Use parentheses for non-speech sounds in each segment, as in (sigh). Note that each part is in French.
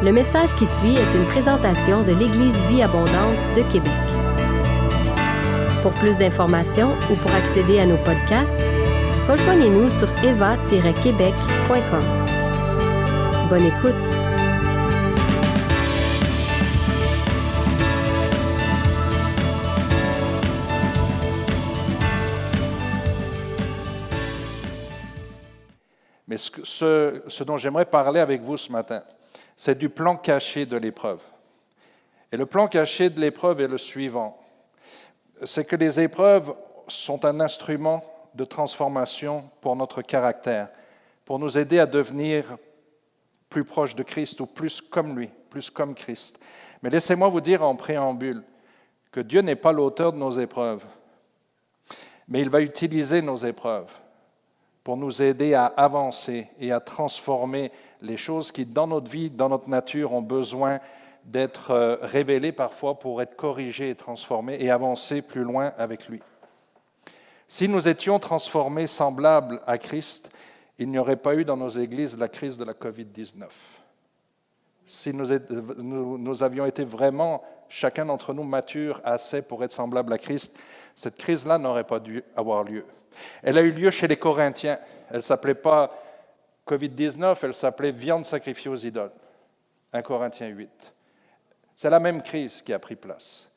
Le message qui suit est une présentation de l'Église Vie Abondante de Québec. Pour plus d'informations ou pour accéder à nos podcasts, rejoignez-nous sur eva-québec.com. Bonne écoute! Mais ce, dont j'aimerais parler avec vous ce matin, c'est du plan caché de l'épreuve. Et le plan caché de l'épreuve est le suivant. C'est que les épreuves sont un instrument de transformation pour notre caractère, pour nous aider à devenir plus proche de Christ ou plus comme lui, plus comme Christ. Mais laissez-moi vous dire en préambule que Dieu n'est pas l'auteur de nos épreuves, mais il va utiliser nos épreuves pour nous aider à avancer et à transformer les choses qui, dans notre vie, dans notre nature, ont besoin d'être euh, révélées parfois pour être corrigées et transformées et avancer plus loin avec lui. Si nous étions transformés semblables à Christ, il n'y aurait pas eu dans nos églises la crise de la COVID-19. Si nous, avions été vraiment, chacun d'entre nous, matures assez pour être semblables à Christ, cette crise-là n'aurait pas dû avoir lieu. Elle a eu lieu chez les Corinthiens. Elle ne s'appelait pas COVID-19, elle s'appelait viande sacrifiée aux idoles. 1 Corinthiens 8. C'est la même crise qui a pris place.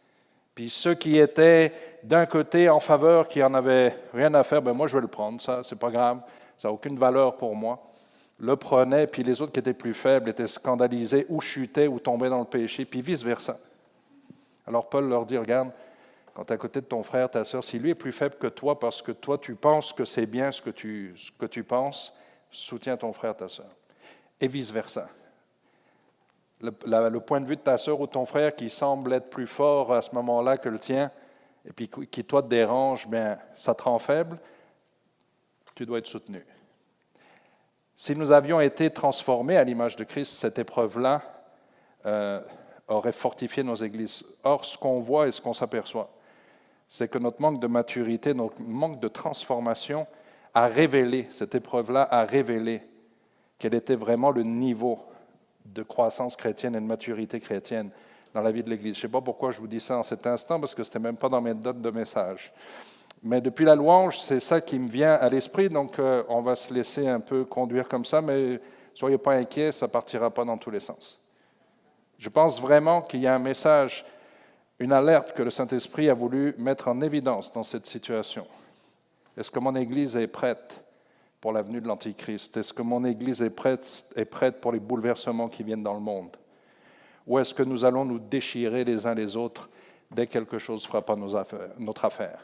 Puis ceux qui étaient d'un côté en faveur, qui en avaient rien à faire, ben moi je vais le prendre, ça, c'est pas grave, ça n'a aucune valeur pour moi, le prenaient, puis les autres qui étaient plus faibles étaient scandalisés, ou chutaient, ou tombaient dans le péché, puis vice-versa. Alors Paul leur dit, regarde, quand tu es à côté de ton frère, ta sœur, si lui est plus faible que toi parce que toi tu penses que c'est bien ce que tu, que tu penses, soutiens ton frère, ta sœur. Et vice-versa. Le, point de vue de ta sœur ou ton frère qui semble être plus fort à ce moment-là que le tien, et puis qui toi te dérange, bien, ça te rend faible, tu dois être soutenu. Si nous avions été transformés à l'image de Christ, cette épreuve-là euh, aurait fortifié nos églises. Or, ce qu'on voit et ce qu'on s'aperçoit, c'est que notre manque de maturité, notre manque de transformation a révélé, cette épreuve-là a révélé quel était vraiment le niveau de croissance chrétienne et de maturité chrétienne dans la vie de l'Église. Je ne sais pas pourquoi je vous dis ça en cet instant, parce que ce n'était même pas dans mes notes de message. Mais depuis la louange, c'est ça qui me vient à l'esprit, donc euh, on va se laisser un peu conduire comme ça, mais soyez pas inquiets, ça partira pas dans tous les sens. Je pense vraiment qu'il y a un message, une alerte que le Saint-Esprit a voulu mettre en évidence dans cette situation. Est-ce que mon Église est prête pour la venue de l'Antichrist? Est-ce que mon Église est prête, est prête pour les bouleversements qui viennent dans le monde? Ou est-ce que nous allons nous déchirer les uns les autres dès que quelque chose affaires- notre affaire?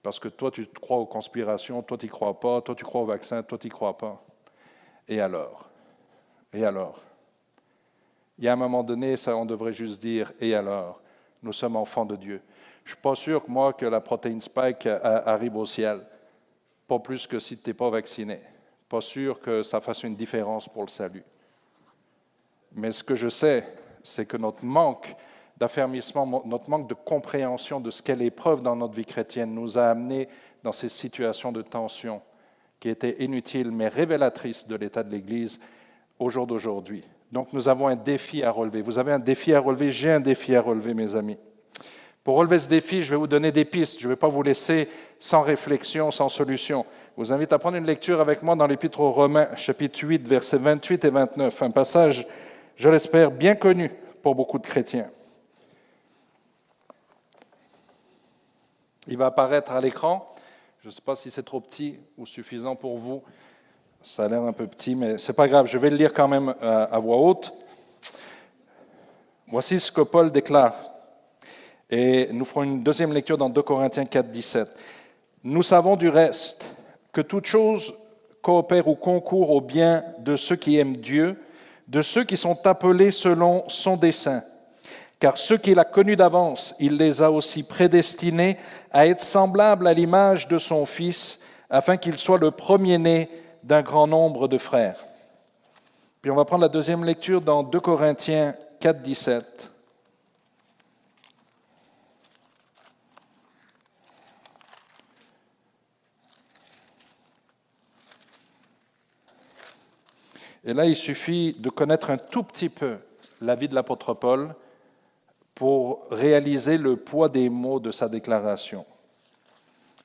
Parce que toi, tu crois aux conspirations, toi, tu n'y crois pas, toi, tu crois au vaccin, toi, tu n'y crois pas. Et alors? Et alors? Il y a un moment donné, ça, on devrait juste dire et alors? Nous sommes enfants de Dieu. Je ne suis pas sûr, moi, que la protéine spike arrive au ciel. Pas plus que si tu n'es pas vacciné. Pas sûr que ça fasse une différence pour le salut. Mais ce que je sais, c'est que notre manque d'affermissement, notre manque de compréhension de ce qu'est l'épreuve dans notre vie chrétienne nous a amenés dans ces situations de tension qui étaient inutiles mais révélatrices de l'état de l'Église au jour d'aujourd'hui. Donc nous avons un défi à relever. Vous avez un défi à relever, j'ai un défi à relever, mes amis. Pour relever ce défi, je vais vous donner des pistes. Je ne vais pas vous laisser sans réflexion, sans solution. Je vous invite à prendre une lecture avec moi dans l'Épître aux Romains, chapitre 8, versets 28 et 29. Un passage, je l'espère, bien connu pour beaucoup de chrétiens. Il va apparaître à l'écran. Je ne sais pas si c'est trop petit ou suffisant pour vous. Ça a l'air un peu petit, mais ce n'est pas grave. Je vais le lire quand même euh, à voix haute. Voici ce que Paul déclare. Et nous ferons une deuxième lecture dans 2 Corinthiens 4, 17. Nous savons du reste que toute chose coopère ou concourt au bien de ceux qui aiment Dieu, de ceux qui sont appelés selon son dessein. Car ceux qu'il a connus d'avance, il les a aussi prédestinés à être semblables à l'image de son Fils, afin qu'il soit le premier-né d'un grand nombre de frères. Puis on va prendre la deuxième lecture dans 2 Corinthiens 4, 17. Et là, il suffit de connaître un tout petit peu la vie de l'apôtre Paul pour réaliser le poids des mots de sa déclaration.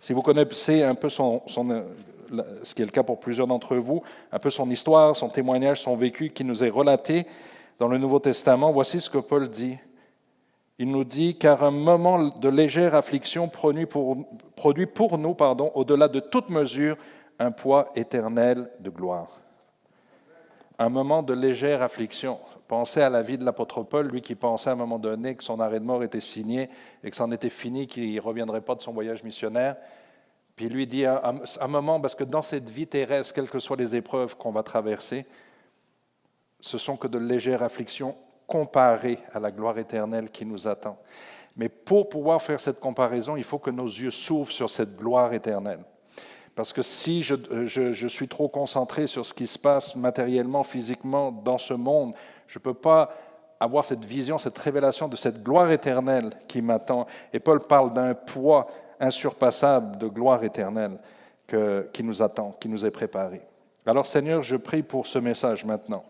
Si vous connaissez un peu son, ce qui est le cas pour plusieurs d'entre vous, un peu son histoire, son témoignage, son vécu qui nous est relaté dans le Nouveau Testament, voici ce que Paul dit. Il nous dit, car un moment de légère affliction produit pour, produit pour nous, pardon, au-delà de toute mesure, un poids éternel de gloire. Un moment de légère affliction. Pensez à la vie de l'apôtre Paul, lui qui pensait à un moment donné que son arrêt de mort était signé et que c'en était fini, qu'il ne reviendrait pas de son voyage missionnaire. Puis lui dit un moment, parce que dans cette vie terrestre, quelles que soient les épreuves qu'on va traverser, ce sont que de légères afflictions comparées à la gloire éternelle qui nous attend. Mais pour pouvoir faire cette comparaison, il faut que nos yeux s'ouvrent sur cette gloire éternelle. Parce que si je, suis trop concentré sur ce qui se passe matériellement, physiquement dans ce monde, je ne peux pas avoir cette vision, cette révélation de cette gloire éternelle qui m'attend. Et Paul parle d'un poids insurpassable de gloire éternelle qui nous attend, qui nous est préparé. Alors Seigneur, je prie pour ce message maintenant.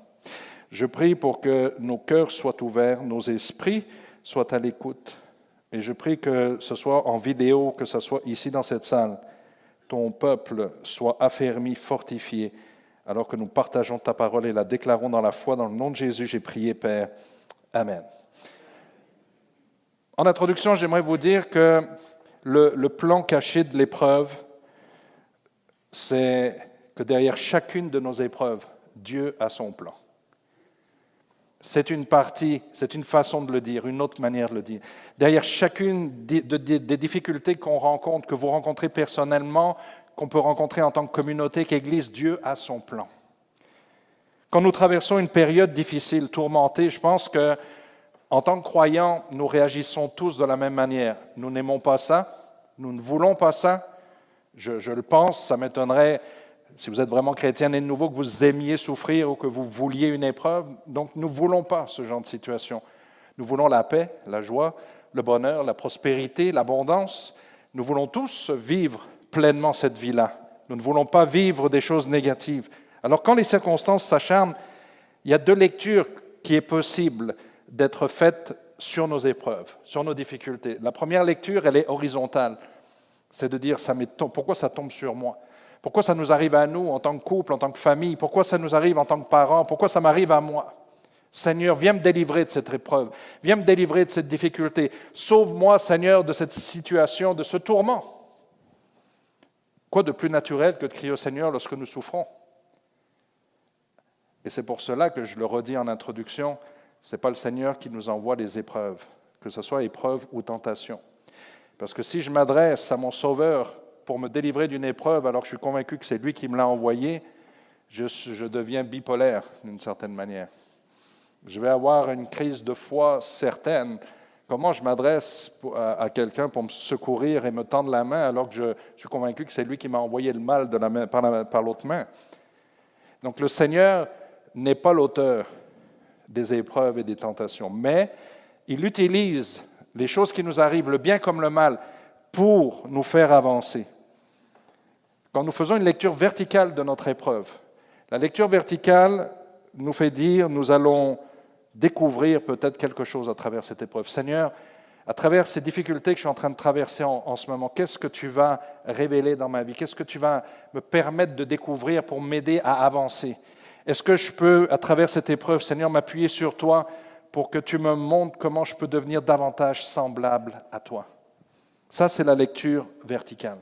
Je prie pour que nos cœurs soient ouverts, nos esprits soient à l'écoute. Et je prie que ce soit en vidéo, que ce soit ici dans cette salle, ton peuple soit affermi, fortifié, alors que nous partageons ta parole et la déclarons dans la foi. Dans le nom de Jésus, j'ai prié, Père. Amen. En introduction, j'aimerais vous dire que le, plan caché de l'épreuve, c'est que derrière chacune de nos épreuves, Dieu a son plan. C'est une partie, c'est une façon de le dire, une autre manière de le dire. Derrière chacune des difficultés qu'on rencontre, que vous rencontrez personnellement, qu'on peut rencontrer en tant que communauté, qu'Église, Dieu a son plan. Quand nous traversons une période difficile, tourmentée, je pense que en tant que croyants, nous réagissons tous de la même manière. Nous n'aimons pas ça, nous ne voulons pas ça. Je, le pense, ça m'étonnerait si vous êtes vraiment chrétien et de nouveau, que vous aimiez souffrir ou que vous vouliez une épreuve. Donc, nous ne voulons pas ce genre de situation. Nous voulons la paix, la joie, le bonheur, la prospérité, l'abondance. Nous voulons tous vivre pleinement cette vie-là. Nous ne voulons pas vivre des choses négatives. Alors, quand les circonstances s'acharnent, il y a deux lectures qui est possible d'être faites sur nos épreuves, sur nos difficultés. La première lecture, elle est horizontale. C'est de dire, ça pourquoi ça tombe sur moi? Pourquoi ça nous arrive à nous en tant que couple, en tant que famille? Pourquoi ça nous arrive en tant que parents? Pourquoi ça m'arrive à moi? Seigneur, viens me délivrer de cette épreuve. Viens me délivrer de cette difficulté. Sauve-moi, Seigneur, de cette situation, de ce tourment. Quoi de plus naturel que de crier au Seigneur lorsque nous souffrons? Et c'est pour cela que je le redis en introduction, ce n'est pas le Seigneur qui nous envoie les épreuves, que ce soit épreuve ou tentation. Parce que si je m'adresse à mon Sauveur pour me délivrer d'une épreuve alors que je suis convaincu que c'est lui qui me l'a envoyé, je, deviens bipolaire d'une certaine manière. Je vais avoir une crise de foi certaine. Comment je m'adresse à, quelqu'un pour me secourir et me tendre la main alors que je, suis convaincu que c'est lui qui m'a envoyé le mal de la main, par l'autre main? Donc le Seigneur n'est pas l'auteur des épreuves et des tentations, mais il utilise les choses qui nous arrivent, le bien comme le mal, pour nous faire avancer. Quand nous faisons une lecture verticale de notre épreuve, la lecture verticale nous fait dire, nous allons découvrir peut-être quelque chose à travers cette épreuve. Seigneur, à travers ces difficultés que je suis en train de traverser en, ce moment, qu'est-ce que tu vas révéler dans ma vie? Qu'est-ce que tu vas me permettre de découvrir pour m'aider à avancer? Est-ce que je peux, à travers cette épreuve, Seigneur, m'appuyer sur toi pour que tu me montres comment je peux devenir davantage semblable à toi? Ça, c'est la lecture verticale.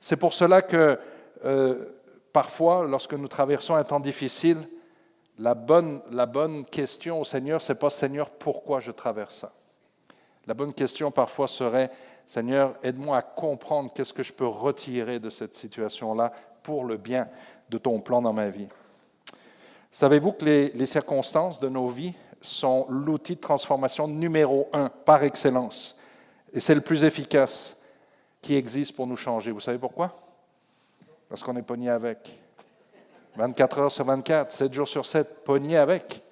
C'est pour cela que euh, parfois, lorsque nous traversons un temps difficile, la bonne, la bonne question au Seigneur, c'est pas Seigneur, pourquoi je traverse ça? La bonne question parfois serait Seigneur, aide-moi à comprendre qu'est-ce que je peux retirer de cette situation-là pour le bien de ton plan dans ma vie. Savez-vous que les, circonstances de nos vies sont l'outil de transformation numéro un par excellence? Et c'est le plus efficace qui existe pour nous changer. Vous savez pourquoi? Parce qu'on est pogné avec. 24 heures sur 24, 7 jours sur 7, pogné avec.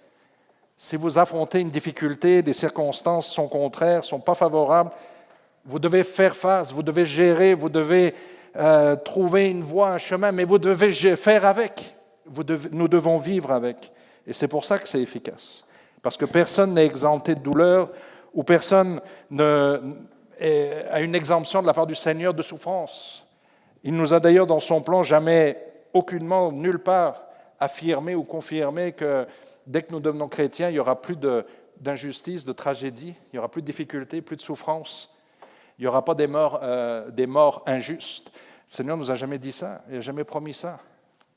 Si vous affrontez une difficulté, les circonstances sont contraires, sont pas favorables, vous devez faire face, vous devez gérer, vous devez euh, trouver une voie, un chemin, mais vous devez faire avec. Nous devons vivre avec. Et c'est pour ça que c'est efficace. Parce que personne n'est exempté de douleur ou personne ne, a une exemption de la part du Seigneur de souffrance. Il nous a d'ailleurs dans son plan jamais, aucunement, nulle part, affirmé ou confirmé que dès que nous devenons chrétiens, il n'y aura plus d'injustice, de, tragédie, il n'y aura plus de difficultés, plus de souffrance, il n'y aura pas des morts, euh, des morts injustes. Le Seigneur ne nous a jamais dit ça, il n'a jamais promis ça,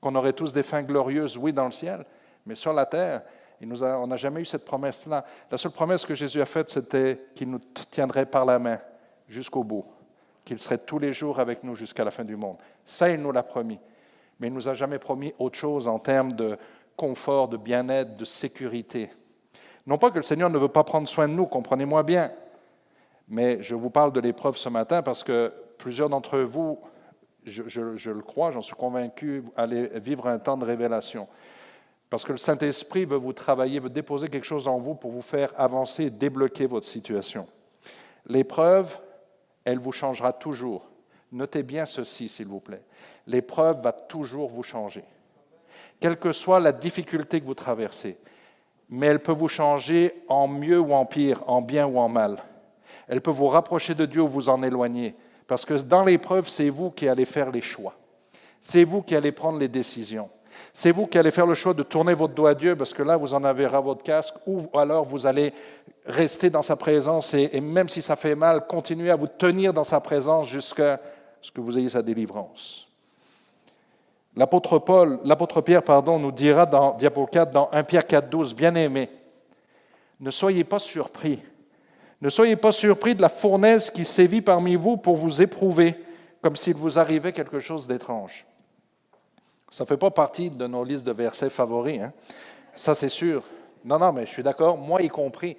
qu'on aurait tous des fins glorieuses, oui, dans le ciel, mais sur la terre, nous on n'a jamais eu cette promesse-là. La seule promesse que Jésus a faite, c'était qu'il nous tiendrait par la main jusqu'au bout, qu'il serait tous les jours avec nous jusqu'à la fin du monde. Ça, il nous l'a promis. Mais il ne nous a jamais promis autre chose en termes de confort, de bien-être, de sécurité. Non pas que le Seigneur ne veut pas prendre soin de nous, comprenez-moi bien, mais je vous parle de l'épreuve ce matin parce que plusieurs d'entre vous, je, le crois, j'en suis convaincu, allaient vivre un temps de révélation. Parce que le Saint-Esprit veut vous travailler, veut déposer quelque chose en vous pour vous faire avancer et débloquer votre situation. L'épreuve, elle vous changera toujours. Notez bien ceci, s'il vous plaît. L'épreuve va toujours vous changer. Quelle que soit la difficulté que vous traversez, mais elle peut vous changer en mieux ou en pire, en bien ou en mal. Elle peut vous rapprocher de Dieu ou vous en éloigner. Parce que dans l'épreuve, c'est vous qui allez faire les choix. C'est vous qui allez prendre les décisions. C'est vous qui allez faire le choix de tourner votre doigt à Dieu parce que là, vous en avez ras votre casque, ou alors vous allez rester dans sa présence et, même si ça fait mal, continuer à vous tenir dans sa présence jusqu'à ce que vous ayez sa délivrance. L'apôtre Pierre, pardon, nous dira dans Diapo 4, dans 1 Pierre 4, 12, bien aimé, ne soyez pas surpris. Ne soyez pas surpris de la fournaise qui sévit parmi vous pour vous éprouver, comme s'il vous arrivait quelque chose d'étrange. Ça ne fait pas partie de nos listes de versets favoris. Hein. Ça, c'est sûr. Non, non, mais je suis d'accord, moi y compris.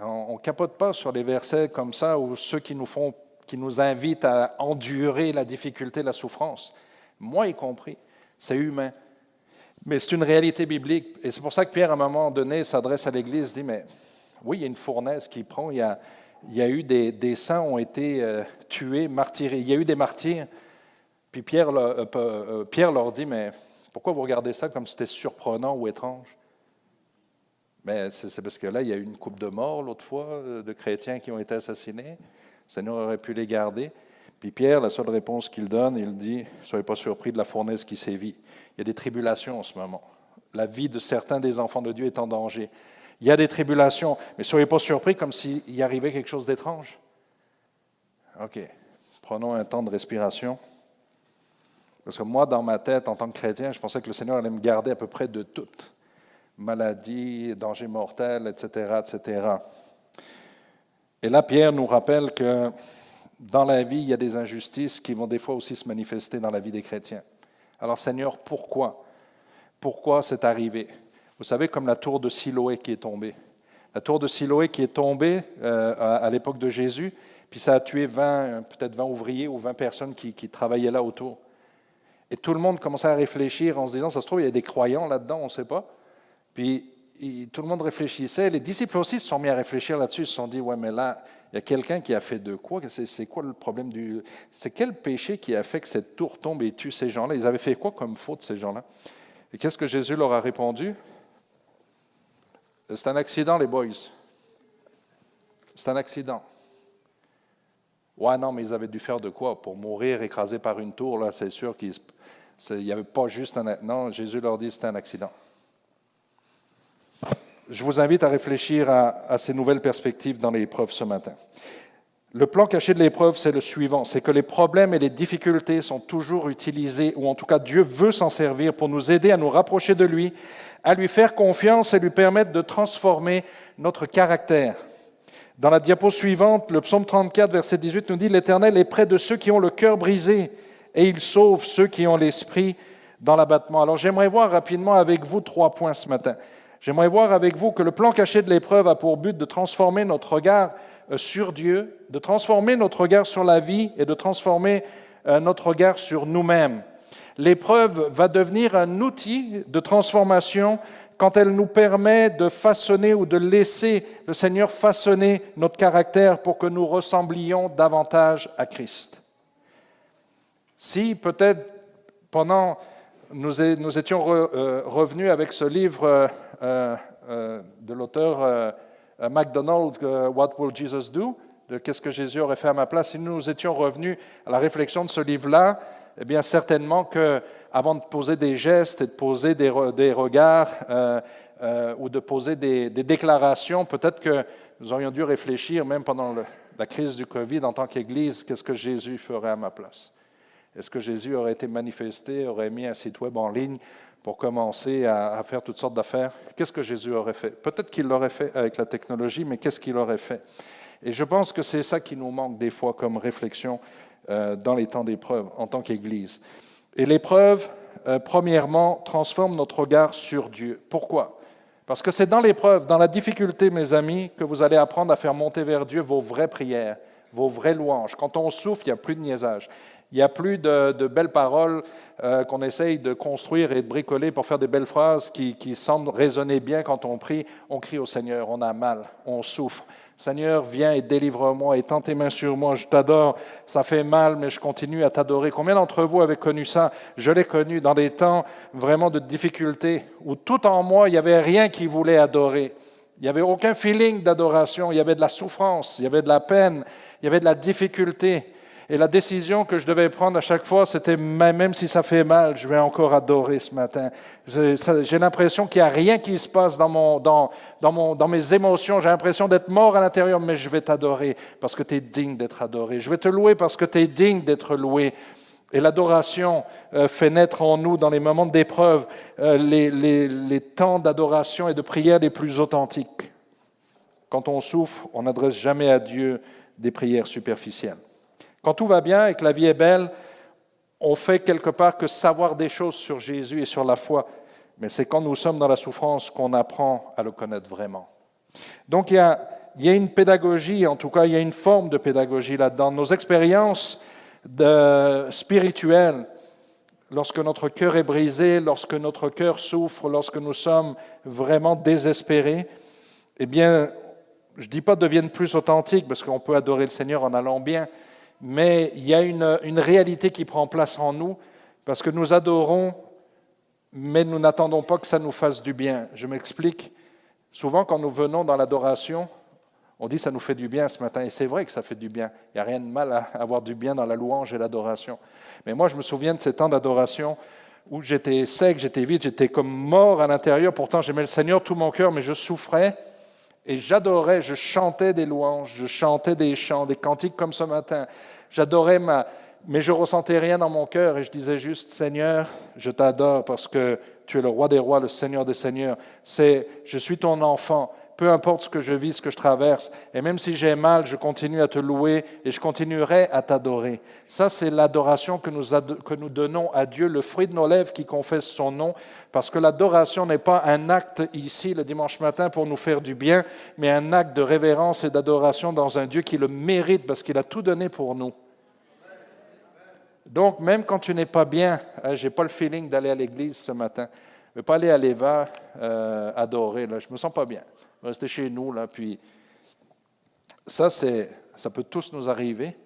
On ne capote pas sur les versets comme ça ou ceux qui nous, font, qui nous invitent à endurer la difficulté, la souffrance. Moi y compris. C'est humain. Mais c'est une réalité biblique. Et c'est pour ça que Pierre, à un moment donné, s'adresse à l'Église, dit, mais oui, il y a une fournaise qui prend, il y a, eu des, des saints ont été euh, tués, martyrés, il y a eu des martyrs. Puis Pierre, euh, euh, Pierre leur dit, mais pourquoi vous regardez ça comme si c'était surprenant ou étrange? Mais c'est parce que là, il y a eu une coupe de mort l'autre fois, de chrétiens qui ont été assassinés. Le Seigneur aurait pu les garder. Puis Pierre, la seule réponse qu'il donne, il dit, soyez pas surpris de la fournaise qui sévit. Il y a des tribulations en ce moment. La vie de certains des enfants de Dieu est en danger. Il y a des tribulations, mais soyez pas surpris comme s'il y arrivait quelque chose d'étrange. OK. Prenons un temps de respiration. Parce que moi, dans ma tête, en tant que chrétien, je pensais que le Seigneur allait me garder à peu près de tout. Maladie, danger mortel, etc., etc. Et là, Pierre nous rappelle que dans la vie, il y a des injustices qui vont des fois aussi se manifester dans la vie des chrétiens. Alors, Seigneur, pourquoi? Pourquoi c'est arrivé? Vous savez, comme la tour de Siloé qui est tombée. La tour de Siloé qui est tombée euh, à, l'époque de Jésus, puis ça a tué 20, peut-être 20 ouvriers ou 20 personnes qui travaillaient là autour. Et tout le monde commençait à réfléchir en se disant, ça se trouve, il y a des croyants là-dedans, on ne sait pas. Puis tout le monde réfléchissait. Les disciples aussi se sont mis à réfléchir là-dessus. Ils se sont dit, ouais, mais là, il y a quelqu'un qui a fait de quoi? C'est quoi le problème du... C'est quel péché qui a fait que cette tour tombe et tue ces gens-là? Ils avaient fait quoi comme faute, ces gens-là? Et qu'est-ce que Jésus leur a répondu? C'est un accident, les boys. C'est un accident. Ouais, non, mais ils avaient dû faire de quoi Pour mourir écrasés par une tour, là, c'est sûr qu'il n'y avait pas juste un. Non, Jésus leur dit c'était un accident. Je vous invite à réfléchir à, à ces nouvelles perspectives dans l'épreuve ce matin. Le plan caché de l'épreuve, c'est le suivant, c'est que les problèmes et les difficultés sont toujours utilisés, ou en tout cas Dieu veut s'en servir pour nous aider à nous rapprocher de lui, à lui faire confiance et lui permettre de transformer notre caractère. Dans la diapo suivante, le psaume 34, verset 18 nous dit, L'Éternel est près de ceux qui ont le cœur brisé et il sauve ceux qui ont l'esprit dans l'abattement. Alors j'aimerais voir rapidement avec vous trois points ce matin. J'aimerais voir avec vous que le plan caché de l'épreuve a pour but de transformer notre regard sur Dieu, de transformer notre regard sur la vie et de transformer euh, notre regard sur nous-mêmes. L'épreuve va devenir un outil de transformation quand elle nous permet de façonner ou de laisser le Seigneur façonner notre caractère pour que nous ressemblions davantage à Christ. Si peut-être pendant nous, étions euh, revenus avec ce livre euh, euh, de l'auteur MacDonald, What Will Jesus Do de Qu'est-ce que Jésus aurait fait à ma place. Si nous étions revenus à la réflexion de ce livre-là, eh bien certainement que avant de poser des gestes et de poser des, regards ou de poser des, déclarations, peut-être que nous aurions dû réfléchir, même pendant la crise du Covid, en tant qu'Église, qu'est-ce que Jésus ferait à ma place? Est-ce que Jésus aurait été manifesté, aurait mis un site web en ligne pour commencer à, faire toutes sortes d'affaires Qu'est-ce que Jésus aurait fait? Peut-être qu'il l'aurait fait avec la technologie, mais qu'est-ce qu'il aurait fait? Et je pense que c'est ça qui nous manque des fois comme réflexion euh, dans les temps d'épreuve en tant qu'Église. Et l'épreuve, euh, premièrement, transforme notre regard sur Dieu. Pourquoi? Parce que c'est dans l'épreuve, dans la difficulté, mes amis, que vous allez apprendre à faire monter vers Dieu vos vraies prières, vos vraies louanges. Quand on souffre, il n'y a plus de niaisage. Il n'y a plus de, belles paroles euh, qu'on essaye de construire et de bricoler pour faire des belles phrases qui, semblent résonner bien quand on prie. On crie au Seigneur, on a mal, on souffre. Seigneur, viens et délivre-moi, et tends tes mains sur moi, je t'adore, ça fait mal, mais je continue à t'adorer. Combien d'entre vous avez connu ça? Je l'ai connu dans des temps vraiment de difficulté, où tout en moi, il n'y avait rien qui voulait adorer. Il n'y avait aucun feeling d'adoration, il y avait de la souffrance, il y avait de la peine, il y avait de la difficulté. Et la décision que je devais prendre à chaque fois, c'était même si ça fait mal, je vais encore adorer ce matin. J'ai l'impression qu'il n'y a rien qui se passe dans, mon, dans, dans, mon, dans mes émotions. J'ai l'impression d'être mort à l'intérieur, mais je vais t'adorer parce que tu es digne d'être adoré. Je vais te louer parce que tu es digne d'être loué. Et l'adoration euh, fait naître en nous, dans les moments d'épreuve, euh, les, les, les temps d'adoration et de prière les plus authentiques. Quand on souffre, on n'adresse jamais à Dieu des prières superficielles. Quand tout va bien et que la vie est belle, on fait quelque part que savoir des choses sur Jésus et sur la foi. Mais c'est quand nous sommes dans la souffrance qu'on apprend à le connaître vraiment. Donc il y a, une pédagogie, en tout cas il y a une forme de pédagogie là-dedans. Nos expériences spirituelles, lorsque notre cœur est brisé, lorsque notre cœur souffre, lorsque nous sommes vraiment désespérés, eh bien, je ne dis pas deviennent plus authentiques, parce qu'on peut adorer le Seigneur en allant bien, mais il y a une, réalité qui prend place en nous, parce que nous adorons, mais nous n'attendons pas que ça nous fasse du bien. Je m'explique. Souvent, quand nous venons dans l'adoration, on dit ça nous fait du bien ce matin, et c'est vrai que ça fait du bien. Il n'y a rien de mal à avoir du bien dans la louange et l'adoration. Mais moi, je me souviens de ces temps d'adoration où j'étais sec, j'étais vide, j'étais comme mort à l'intérieur. Pourtant, j'aimais le Seigneur tout mon cœur, mais je souffrais. Et j'adorais, je chantais des louanges, je chantais des chants, des cantiques comme ce matin. J'adorais ma... Mais je ressentais rien dans mon cœur et je disais juste, Seigneur, je t'adore parce que tu es le roi des rois, le Seigneur des seigneurs. C'est, je suis ton enfant peu importe ce que je vis, ce que je traverse, et même si j'ai mal, je continue à te louer et je continuerai à t'adorer. Ça, c'est l'adoration que nous, que nous donnons à Dieu, le fruit de nos lèvres qui confesse son nom, parce que l'adoration n'est pas un acte ici le dimanche matin pour nous faire du bien, mais un acte de révérence et d'adoration dans un Dieu qui le mérite parce qu'il a tout donné pour nous. Donc, même quand tu n'es pas bien, hein, je n'ai pas le feeling d'aller à l'église ce matin, je ne vais pas aller à l'Eva euh, adorer, là, je ne me sens pas bien rester chez nous, là, puis ça, c'est, ça peut tous nous arriver,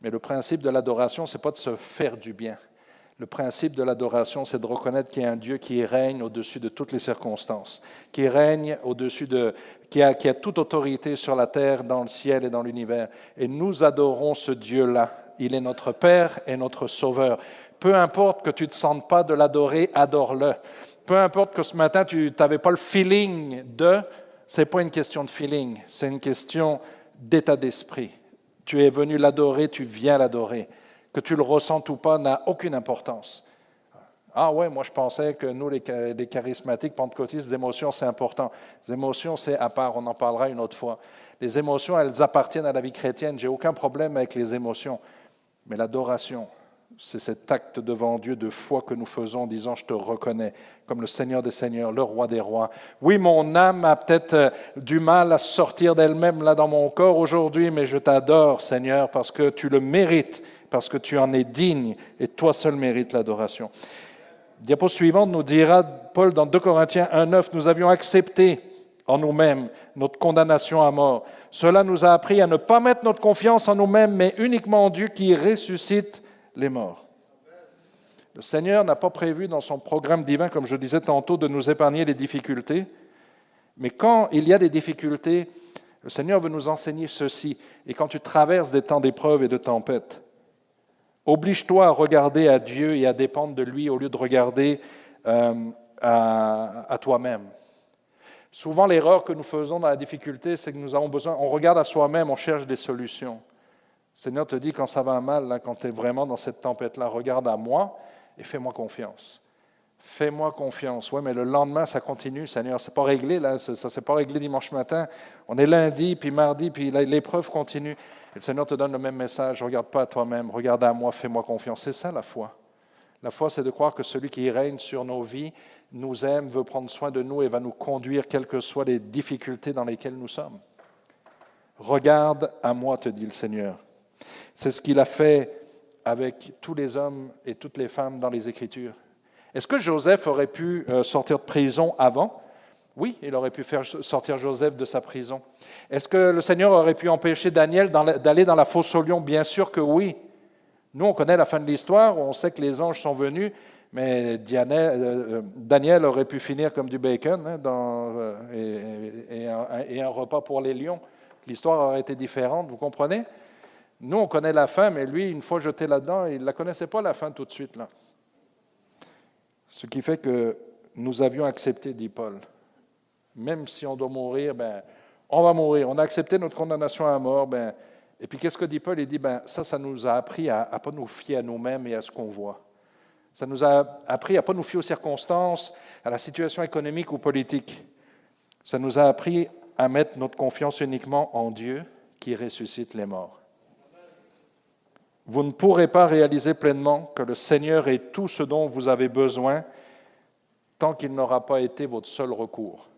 mais le principe de l'adoration, c'est pas de se faire du bien. Le principe de l'adoration, c'est de reconnaître qu'il y a un Dieu qui règne au-dessus de toutes les circonstances, qui règne au-dessus de, qui a, qui a toute autorité sur la terre, dans le ciel et dans l'univers. Et nous adorons ce Dieu-là. Il est notre Père et notre Sauveur. Peu importe que tu ne te sentes pas de l'adorer, adore-le. Peu importe que ce matin, tu n'avais pas le feeling de, ce n'est pas une question de feeling, c'est une question d'état d'esprit. Tu es venu l'adorer, tu viens l'adorer. Que tu le ressentes ou pas n'a aucune importance. Ah ouais, moi je pensais que nous, les, charismatiques pentecôtistes, les émotions, c'est important. Les émotions, c'est à part, on en parlera une autre fois. Les émotions, elles appartiennent à la vie chrétienne. J'ai aucun problème avec les émotions. Mais l'adoration, c'est cet acte devant Dieu de foi que nous faisons en disant je te reconnais comme le Seigneur des Seigneurs, le Roi des Rois. Oui, mon âme a peut-être euh, du mal à sortir d'elle-même là dans mon corps aujourd'hui, mais je t'adore Seigneur parce que tu le mérites, parce que tu en es digne et toi seul mérites l'adoration. Diapo suivante nous dira Paul dans 2 Corinthiens 1.9, nous avions accepté en nous-mêmes notre condamnation à mort. Cela nous a appris à ne pas mettre notre confiance en nous-mêmes, mais uniquement en Dieu qui ressuscite les morts. Le Seigneur n'a pas prévu dans son programme divin, comme je disais tantôt, de nous épargner les difficultés, Mais quand il y a des difficultés, le Seigneur veut nous enseigner ceci. Et quand tu traverses des temps d'épreuve et de tempête, oblige-toi à regarder à Dieu et à dépendre de lui au lieu de regarder euh, à, toi-même. Souvent, l'erreur que nous faisons dans la difficulté, c'est que nous avons besoin, on regarde à soi-même, on cherche des solutions. Seigneur te dit quand ça va mal, quand tu es vraiment dans cette tempête-là, regarde à moi et fais-moi confiance. Fais-moi confiance. Oui, mais le lendemain, ça continue, Seigneur. C'est pas réglé, là. Ça ne s'est pas réglé dimanche matin. On est lundi, puis mardi, puis l'épreuve continue. Et le Seigneur te donne le même message. Regarde pas à toi-même, regarde à moi, fais-moi confiance. C'est ça la foi. La foi, c'est de croire que celui qui règne sur nos vies nous aime, veut prendre soin de nous et va nous conduire, quelles que soient les difficultés dans lesquelles nous sommes. Regarde à moi, te dit le Seigneur. C'est ce qu'il a fait avec tous les hommes et toutes les femmes dans les Écritures. Est-ce que Joseph aurait pu euh, sortir de prison avant? Oui, il aurait pu faire sortir Joseph de sa prison. Est-ce que le Seigneur aurait pu empêcher Daniel d'aller dans la fosse au lion Bien sûr que oui. Nous, on connaît la fin de l'histoire, on sait que les anges sont venus, mais euh, euh, Daniel aurait pu finir comme du bacon hein, et, un, repas pour les lions. L'histoire aurait été différente, vous comprenez? Nous, on connaît la fin, mais lui, une fois jeté là-dedans, il ne la connaissait pas la fin tout de suite. Là. Ce qui fait que nous avions accepté, dit Paul. Même si on doit mourir, ben, on va mourir. On a accepté notre condamnation à mort. Ben, et puis qu'est-ce que dit Paul? Il dit, ben, ça, ça nous a appris à ne pas nous fier à nous-mêmes et à ce qu'on voit. Ça nous a appris à ne pas nous fier aux circonstances, à la situation économique ou politique. Ça nous a appris à mettre notre confiance uniquement en Dieu qui ressuscite les morts. Vous ne pourrez pas réaliser pleinement que le Seigneur est tout ce dont vous avez besoin tant qu'il n'aura pas été votre seul recours.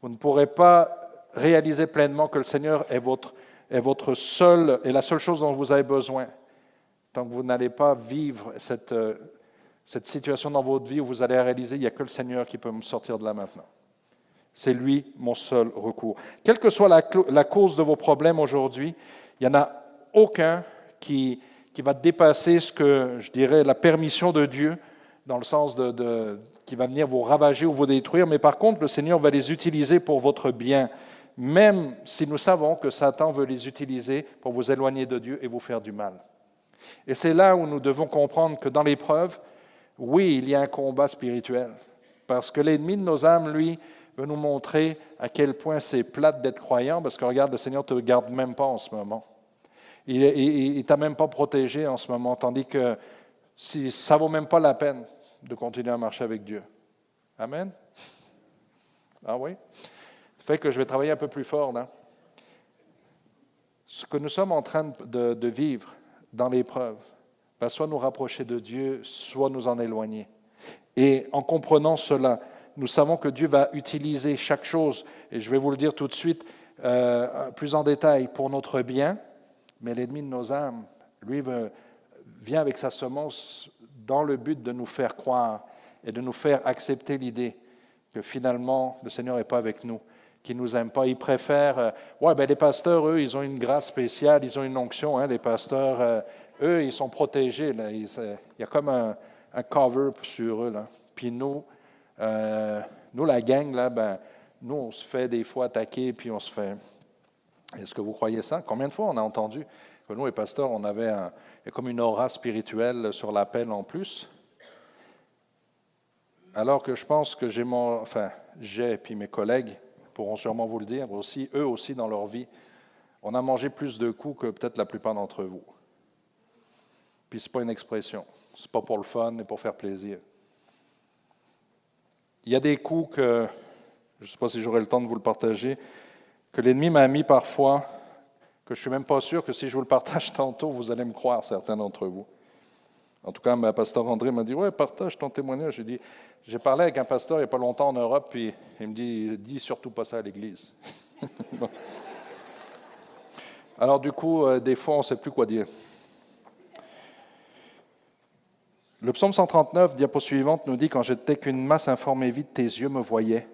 Vous ne pourrez pas réaliser pleinement que le Seigneur est votre, est votre seul, est la seule chose dont vous avez besoin tant que vous n'allez pas vivre cette, euh, cette situation dans votre vie où vous allez réaliser il n'y a que le Seigneur qui peut me sortir de là maintenant. C'est lui mon seul recours. Quelle que soit la, la cause de vos problèmes aujourd'hui, il n'y en a aucun qui, qui va dépasser ce que je dirais la permission de Dieu, dans le sens de, qui va venir vous ravager ou vous détruire, mais par contre, le Seigneur va les utiliser pour votre bien, même si nous savons que Satan veut les utiliser pour vous éloigner de Dieu et vous faire du mal. Et c'est là où nous devons comprendre que dans l'épreuve, oui, il y a un combat spirituel, parce que l'ennemi de nos âmes, lui, veut nous montrer à quel point c'est plate d'être croyant, parce que regarde, le Seigneur ne te garde même pas en ce moment. Il ne t'a même pas protégé en ce moment, tandis que ça ne vaut même pas la peine de continuer à marcher avec Dieu. Amen? Ah oui? Fait que je vais travailler un peu plus fort là. Ce que nous sommes en train de, vivre dans l'épreuve va soit nous rapprocher de Dieu, soit nous en éloigner. Et en comprenant cela, nous savons que Dieu va utiliser chaque chose, et je vais vous le dire tout de suite euh, plus en détail, pour notre bien, mais l'ennemi de nos âmes, lui, vient avec sa semence dans le but de nous faire croire et de nous faire accepter l'idée que finalement le Seigneur n'est pas avec nous, qu'il ne nous aime pas. Il préfère, euh, ouais, ben les pasteurs, eux, ils ont une grâce spéciale, ils ont une onction. Hein, les pasteurs, euh, eux, ils sont protégés. Là, il y a comme un, cover sur eux. Là. Puis nous, euh, nous, la gang, là, ben, nous, on se fait des fois attaquer, puis on se fait est-ce que vous croyez ça? Combien de fois on a entendu que nous, les pasteurs, on avait comme une aura spirituelle sur l'appel en plus? Alors que je pense que j'ai mon, j'ai, puis mes collègues pourront sûrement vous le dire aussi, eux aussi dans leur vie, on a mangé plus de coups que peut-être la plupart d'entre vous. Puis ce n'est pas une expression, ce n'est pas pour le fun et pour faire plaisir. Il y a des coups que, je ne sais pas si j'aurai le temps de vous le partager, que l'ennemi m'a mis parfois, que je ne suis même pas sûr que si je vous le partage (laughs) tantôt, vous allez me croire, certains d'entre vous. En tout cas, ma pasteur André m'a dit Ouais, partage ton témoignage. J'ai dit J'ai parlé avec un pasteur il n'y a pas longtemps en Europe, puis il me dit Dis surtout pas ça à l'Église. (laughs) Alors, du coup, euh, des fois, on ne sait plus quoi dire. Le psaume 139, diapo suivante, nous dit Quand j'étais qu'une masse informée vide, tes yeux me voyaient.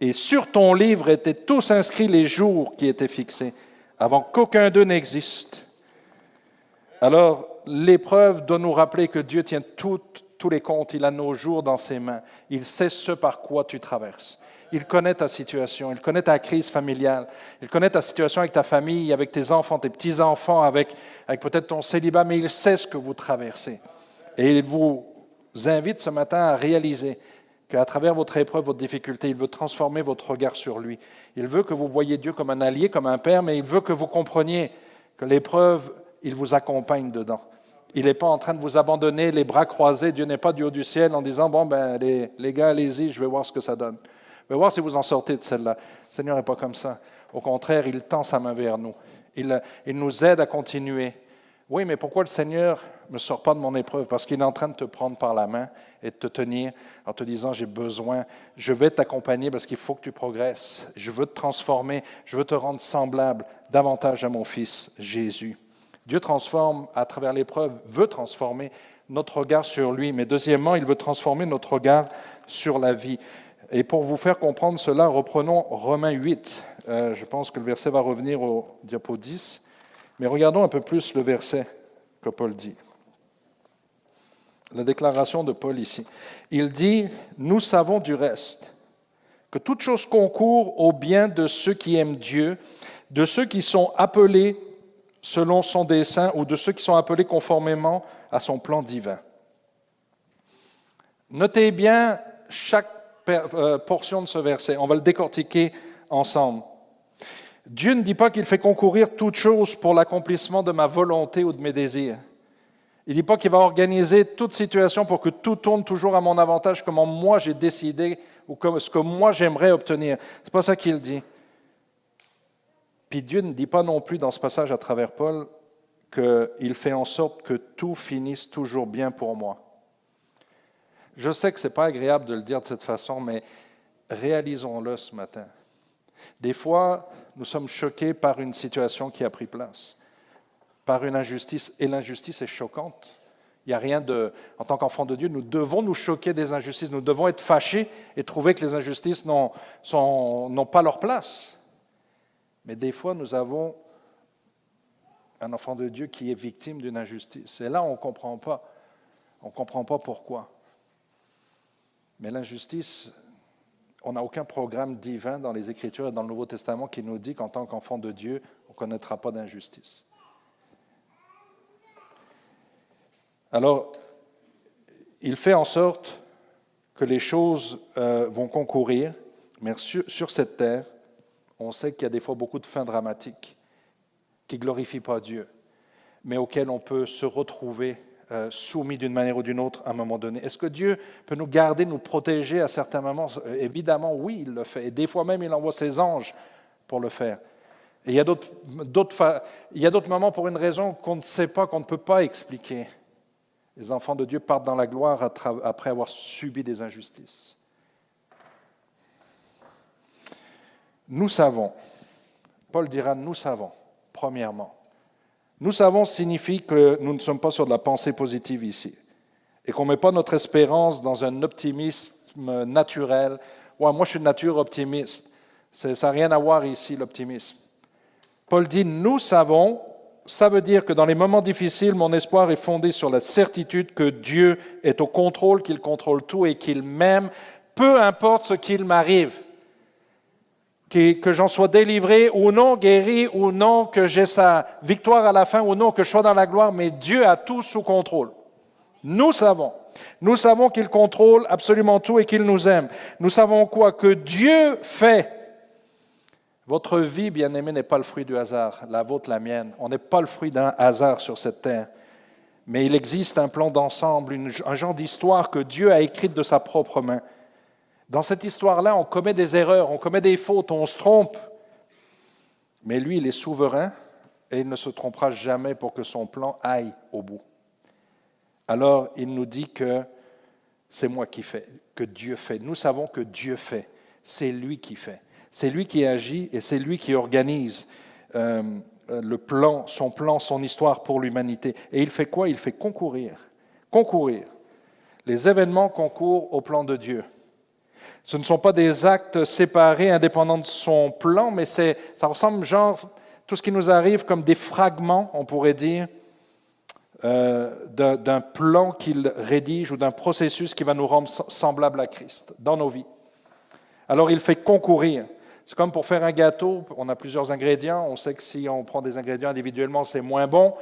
Et sur ton livre étaient tous inscrits les jours qui étaient fixés, avant qu'aucun d'eux n'existe. Alors, l'épreuve doit nous rappeler que Dieu tient tous les comptes, il a nos jours dans ses mains. Il sait ce par quoi tu traverses. Il connaît ta situation, il connaît ta crise familiale, il connaît ta situation avec ta famille, avec tes enfants, tes petits-enfants, avec peut-être ton célibat, mais il sait ce que vous traversez. Et il vous invite ce matin à réaliser qu'à travers votre épreuve, votre difficulté, il veut transformer votre regard sur lui. Il veut que vous voyez Dieu comme un allié, comme un père, mais il veut que vous compreniez que l'épreuve, il vous accompagne dedans. Il n'est pas en train de vous abandonner les bras croisés. Dieu n'est pas du haut du ciel en disant, bon, ben, les, les gars, allez-y, je vais voir ce que ça donne. Je vais voir si vous en sortez de celle-là. Le Seigneur n'est pas comme ça. Au contraire, il tend sa main vers nous. Il, il nous aide à continuer. Oui, mais pourquoi le Seigneur ne me sort pas de mon épreuve? Parce qu'il est en train de te prendre par la main et de te tenir en te disant, j'ai besoin, je vais t'accompagner parce qu'il faut que tu progresses. Je veux te transformer, je veux te rendre semblable davantage à mon Fils Jésus. Dieu transforme à travers l'épreuve, veut transformer notre regard sur lui, mais deuxièmement, il veut transformer notre regard sur la vie. Et pour vous faire comprendre cela, reprenons Romains 8. Euh, je pense que le verset va revenir au diapo 10. Mais regardons un peu plus le verset que Paul dit. La déclaration de Paul ici. Il dit, nous savons du reste que toute chose concourt au bien de ceux qui aiment Dieu, de ceux qui sont appelés selon son dessein ou de ceux qui sont appelés conformément à son plan divin. Notez bien chaque euh, portion de ce verset. On va le décortiquer ensemble. Dieu ne dit pas qu'il fait concourir toute chose pour l'accomplissement de ma volonté ou de mes désirs. Il ne dit pas qu'il va organiser toute situation pour que tout tourne toujours à mon avantage, comme moi j'ai décidé ou comme ce que moi j'aimerais obtenir. Ce n'est pas ça qu'il dit. Puis Dieu ne dit pas non plus dans ce passage à travers Paul qu'il fait en sorte que tout finisse toujours bien pour moi. Je sais que ce n'est pas agréable de le dire de cette façon, mais réalisons-le ce matin. Des fois, nous sommes choqués par une situation qui a pris place, par une injustice, et l'injustice est choquante. Il n'y a rien de... En tant qu'enfants de Dieu, nous devons nous choquer des injustices, nous devons être fâchés et trouver que les injustices n'ont pas leur place. Mais des fois, nous avons un enfant de Dieu qui est victime d'une injustice. Et là, on ne comprend pas. On ne comprend pas pourquoi. Mais l'injustice, on n'a aucun programme divin dans les Écritures et dans le Nouveau Testament qui nous dit qu'en tant qu'enfant de Dieu, on ne connaîtra pas d'injustice. Alors, il fait en sorte que les choses euh, vont concourir, mais sur, sur, cette terre, on sait qu'il y a des fois beaucoup de fins dramatiques qui ne glorifient pas Dieu, mais auxquelles on peut se retrouver euh, soumis d'une manière ou d'une autre à un moment donné. Est-ce que Dieu peut nous garder, nous protéger à certains moments? Euh, Évidemment, oui, il le fait. Et des fois même, il envoie ses anges pour le faire. Et il y a d'autres moments pour une raison qu'on ne sait pas, qu'on ne peut pas expliquer. Les enfants de Dieu partent dans la gloire après avoir subi des injustices. Nous savons, Paul dira, nous savons, premièrement, nous savons signifie que nous ne sommes pas sur de la pensée positive ici et qu'on ne met pas notre espérance dans un optimisme naturel. Ouais, moi, je suis de nature optimiste. Ça n'a rien à voir ici, l'optimisme. Paul dit, nous savons, ça veut dire que dans les moments difficiles, mon espoir est fondé sur la certitude que Dieu est au contrôle, qu'il contrôle tout et qu'il m'aime, peu importe ce qu'il m'arrive que j'en sois délivré ou non, guéri ou non, que j'ai sa victoire à la fin ou non, que je sois dans la gloire, mais Dieu a tout sous contrôle. Nous savons. Nous savons qu'il contrôle absolument tout et qu'il nous aime. Nous savons quoi? Que Dieu fait. Votre vie, bien-aimée, n'est pas le fruit du hasard, la vôtre, la mienne. On n'est pas le fruit d'un hasard sur cette terre. Mais il existe un plan d'ensemble, un genre d'histoire que Dieu a écrite de sa propre main. Dans cette histoire-là, on commet des erreurs, on commet des fautes, on se trompe. Mais lui, il est souverain et il ne se trompera jamais pour que son plan aille au bout. Alors, il nous dit que c'est moi qui fais, que Dieu fait. Nous savons que Dieu fait. C'est lui qui fait. C'est lui qui agit et c'est lui qui organise euh, le plan, son plan, son histoire pour l'humanité. Et il fait quoi? Il fait concourir. Concourir. Les événements concourent au plan de Dieu. Ce ne sont pas des actes séparés, indépendants de son plan, mais ça ressemble genre tout ce qui nous arrive comme des fragments, on pourrait dire, euh, d'un plan qu'il rédige ou d'un processus qui va nous rendre semblables à Christ dans nos vies. Alors il fait concourir. C'est comme pour faire un gâteau, on a plusieurs ingrédients. On sait que si on prend des ingrédients individuellement, c'est moins bon.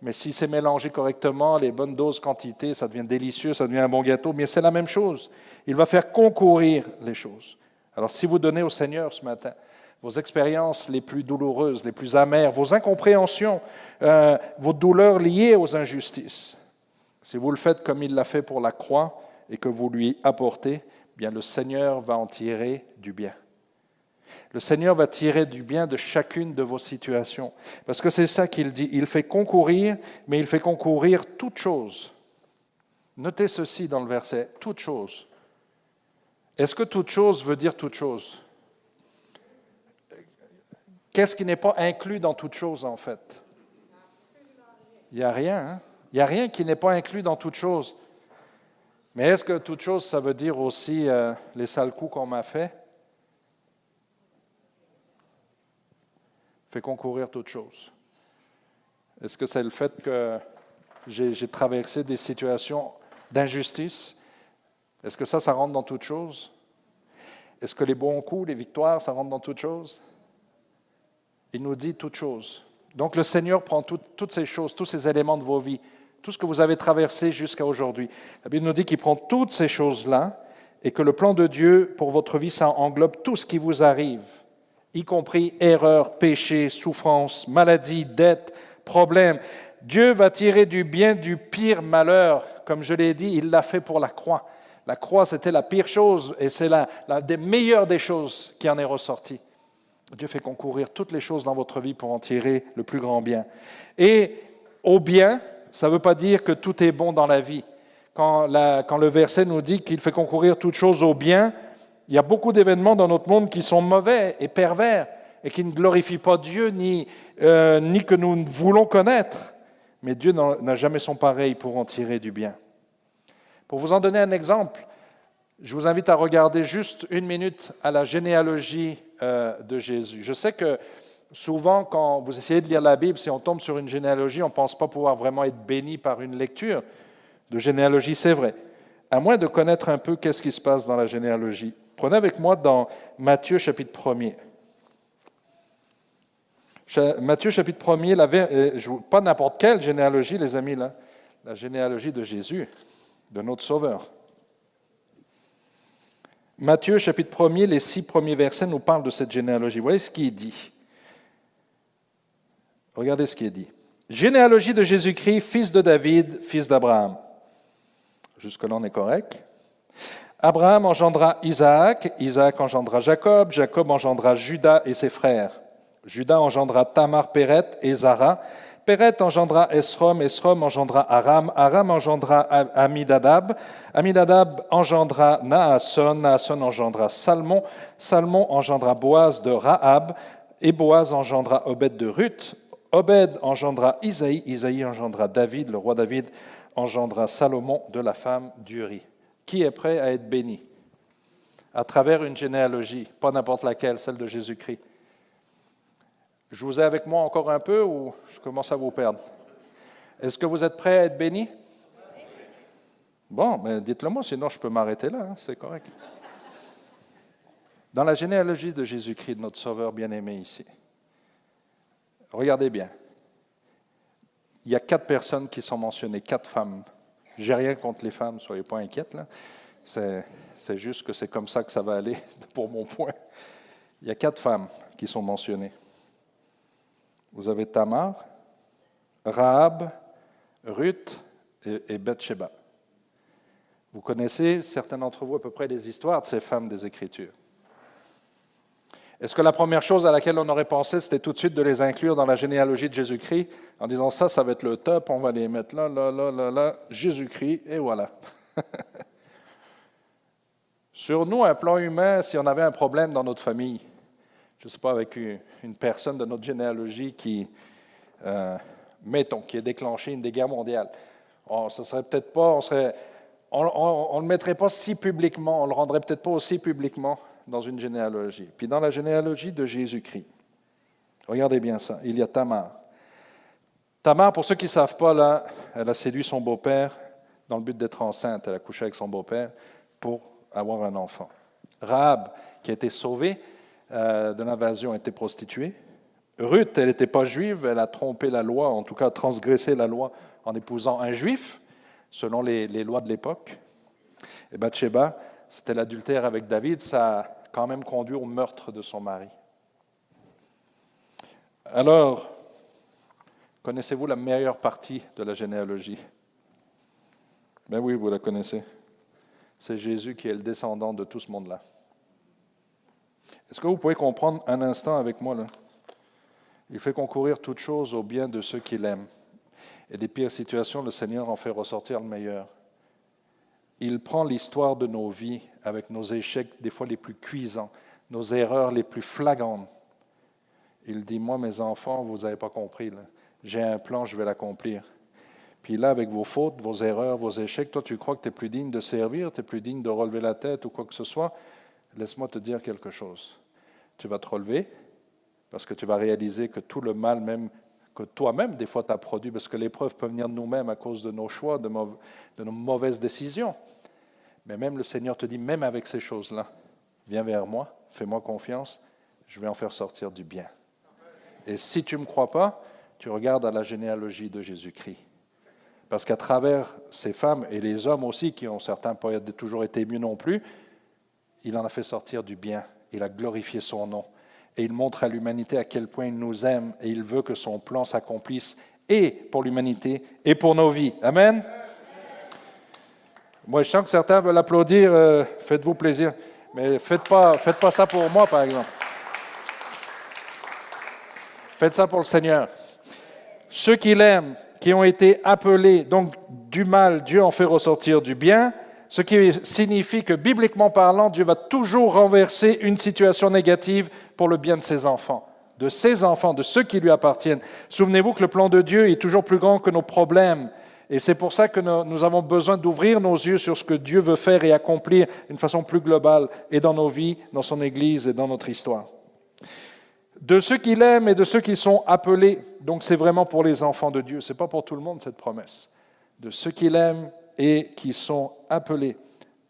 Mais si c'est mélangé correctement, les bonnes doses, quantités, ça devient délicieux, ça devient un bon gâteau. Mais c'est la même chose. Il va faire concourir les choses. Alors si vous donnez au Seigneur ce matin vos expériences les plus douloureuses, les plus amères, vos incompréhensions, euh, vos douleurs liées aux injustices, si vous le faites comme il l'a fait pour la croix et que vous lui apportez, bien le Seigneur va en tirer du bien. Le Seigneur va tirer du bien de chacune de vos situations. Parce que c'est ça qu'il dit. Il fait concourir, mais il fait concourir toute chose. Notez ceci dans le verset, toute chose. Est-ce que toute chose veut dire toute chose Qu'est-ce qui n'est pas inclus dans toute chose, en fait? Il n'y a rien. Hein? Il n'y a rien qui n'est pas inclus dans toute chose. Mais est-ce que toute chose, ça veut dire aussi euh, les sales coups qu'on m'a fait? Fait concourir toute chose. Est-ce que c'est le fait que j'ai traversé des situations d'injustice? Est-ce que ça, ça rentre dans toute chose? Est-ce que les bons coups, les victoires, ça rentre dans toute chose? Il nous dit toute chose. Donc le Seigneur prend toutes ces choses, tous ces éléments de vos vies, tout ce que vous avez traversé jusqu'à aujourd'hui. La Bible nous dit qu'il prend toutes ces choses-là et que le plan de Dieu pour votre vie, ça englobe tout ce qui vous arrive, y compris erreurs, péchés, souffrances, maladies, dettes, problèmes. Dieu va tirer du bien du pire malheur. Comme je l'ai dit, il l'a fait pour la croix. La croix, c'était la pire chose et c'est la, la des meilleures des choses qui en est ressortie. Dieu fait concourir toutes les choses dans votre vie pour en tirer le plus grand bien. Et au bien, ça ne veut pas dire que tout est bon dans la vie. Quand, le verset nous dit qu'il fait concourir toutes choses au bien, il y a beaucoup d'événements dans notre monde qui sont mauvais et pervers et qui ne glorifient pas Dieu ni, euh, que nous voulons connaître. Mais Dieu n'a jamais son pareil pour en tirer du bien. Pour vous en donner un exemple, je vous invite à regarder juste une minute à la généalogie euh, de Jésus. Je sais que souvent, quand vous essayez de lire la Bible, si on tombe sur une généalogie, on ne pense pas pouvoir vraiment être béni par une lecture de généalogie, c'est vrai. À moins de connaître un peu qu'est-ce qui se passe dans la généalogie. Prenez avec moi dans Matthieu chapitre 1er. Matthieu chapitre 1er, euh, pas n'importe quelle généalogie, les amis, là, la généalogie de Jésus, de notre Sauveur. Matthieu chapitre 1er, les six premiers versets nous parlent de cette généalogie. Vous voyez ce qui est dit. Regardez ce qui est dit. Généalogie de Jésus-Christ, fils de David, fils d'Abraham. Jusque-là, on est correct. Abraham engendra Isaac, Isaac engendra Jacob, Jacob engendra Judas et ses frères. Judas engendra Tamar, Péret et Zara. Péret engendra Esrom, Esrom engendra Aram, Aram engendra Amidadab, Amidadab engendra Naasson, Naasson engendra Salmon, Salmon engendra Boaz de Rahab, et Boaz engendra Obed de Ruth, Obed engendra Isaïe, Isaïe engendra David, le roi David engendra Salomon de la femme d'Uri. Qui est prêt à être béni? À travers une généalogie, pas n'importe laquelle, celle de Jésus-Christ. Je vous ai avec moi encore un peu ou je commence à vous perdre? Est-ce que vous êtes prêts à être bénis? Bon, mais dites-le moi, sinon je peux m'arrêter là, hein, c'est correct. Dans la généalogie de Jésus-Christ, notre Sauveur bien-aimé ici, regardez bien. Il y a quatre personnes qui sont mentionnées, quatre femmes. J'ai rien contre les femmes, soyez pas inquiètes. C'est, juste que c'est comme ça que ça va aller (laughs) pour mon point. Il y a quatre femmes qui sont mentionnées. Vous avez Tamar, Rahab, Ruth et, et. Vous connaissez, certains d'entre vous, à peu près les histoires de ces femmes des Écritures. Est-ce que la première chose à laquelle on aurait pensé, c'était tout de suite de les inclure dans la généalogie de Jésus-Christ, en disant ça, ça va être le top, on va les mettre là, là, là, là, là, Jésus-Christ, et voilà. (laughs) Sur nous, un plan humain, si on avait un problème dans notre famille, je ne sais pas, avec une, personne de notre généalogie qui, euh, mettons, qui a déclenché une des guerres mondiales. On, ce serait peut-être pas, on serait, on le mettrait pas si publiquement, on le rendrait peut-être pas aussi publiquement dans une généalogie. Puis dans la généalogie de Jésus-Christ, regardez bien ça, il y a Tamar. Tamar, pour ceux qui ne savent pas, là, elle a séduit son beau-père dans le but d'être enceinte. Elle a couché avec son beau-père pour avoir un enfant. Rahab, qui a été sauvée euh, de l'invasion, a été prostituée. Ruth, elle n'était pas juive, elle a trompé la loi, en tout cas transgressé la loi en épousant un juif, selon les, lois de l'époque. Et Bathsheba, c'était l'adultère avec David, ça quand même conduit au meurtre de son mari. Alors, connaissez-vous la meilleure partie de la généalogie? Ben oui, vous la connaissez. C'est Jésus qui est le descendant de tout ce monde-là. Est-ce que vous pouvez comprendre un instant avec moi là? Il fait concourir toute chose au bien de ceux qui l'aiment. Et des pires situations, le Seigneur en fait ressortir le meilleur. Il prend l'histoire de nos vies avec nos échecs des fois les plus cuisants, nos erreurs les plus flagrantes. Il dit, moi mes enfants, vous n'avez pas compris, j'ai un plan, je vais l'accomplir. Puis là, avec vos fautes, vos erreurs, vos échecs, toi tu crois que tu es plus digne de servir, tu es plus digne de relever la tête ou quoi que ce soit. Laisse-moi te dire quelque chose. Tu vas te relever parce que tu vas réaliser que tout le mal même que toi-même, des fois, tu as produit, parce que l'épreuve peut venir de nous-mêmes à cause de nos choix, de, nos mauvaises décisions. Mais même le Seigneur te dit, même avec ces choses-là, viens vers moi, fais-moi confiance, je vais en faire sortir du bien. Et si tu ne me crois pas, tu regardes à la généalogie de Jésus-Christ. Parce qu'à travers ces femmes et les hommes aussi, qui ont certains pas toujours été mieux non plus, il en a fait sortir du bien. Il a glorifié son nom et il montre à l'humanité à quel point il nous aime et il veut que son plan s'accomplisse et pour l'humanité et pour nos vies. Amen. Moi, je sens que certains veulent applaudir. Euh, faites-vous plaisir, mais faites pas, faites pas ça pour moi, par exemple. Faites ça pour le Seigneur. Ceux qui l'aiment, qui ont été appelés, donc du mal, Dieu en fait ressortir du bien ce qui signifie que bibliquement parlant, Dieu va toujours renverser une situation négative pour le bien de ses enfants, de ses enfants, de ceux qui lui appartiennent. Souvenez-vous que le plan de Dieu est toujours plus grand que nos problèmes. Et c'est pour ça que nous avons besoin d'ouvrir nos yeux sur ce que Dieu veut faire et accomplir d'une façon plus globale et dans nos vies, dans son Église et dans notre histoire. De ceux qui l'aiment et de ceux qui sont appelés, donc c'est vraiment pour les enfants de Dieu, ce n'est pas pour tout le monde cette promesse. De ceux qui l'aiment et qui sont appelés.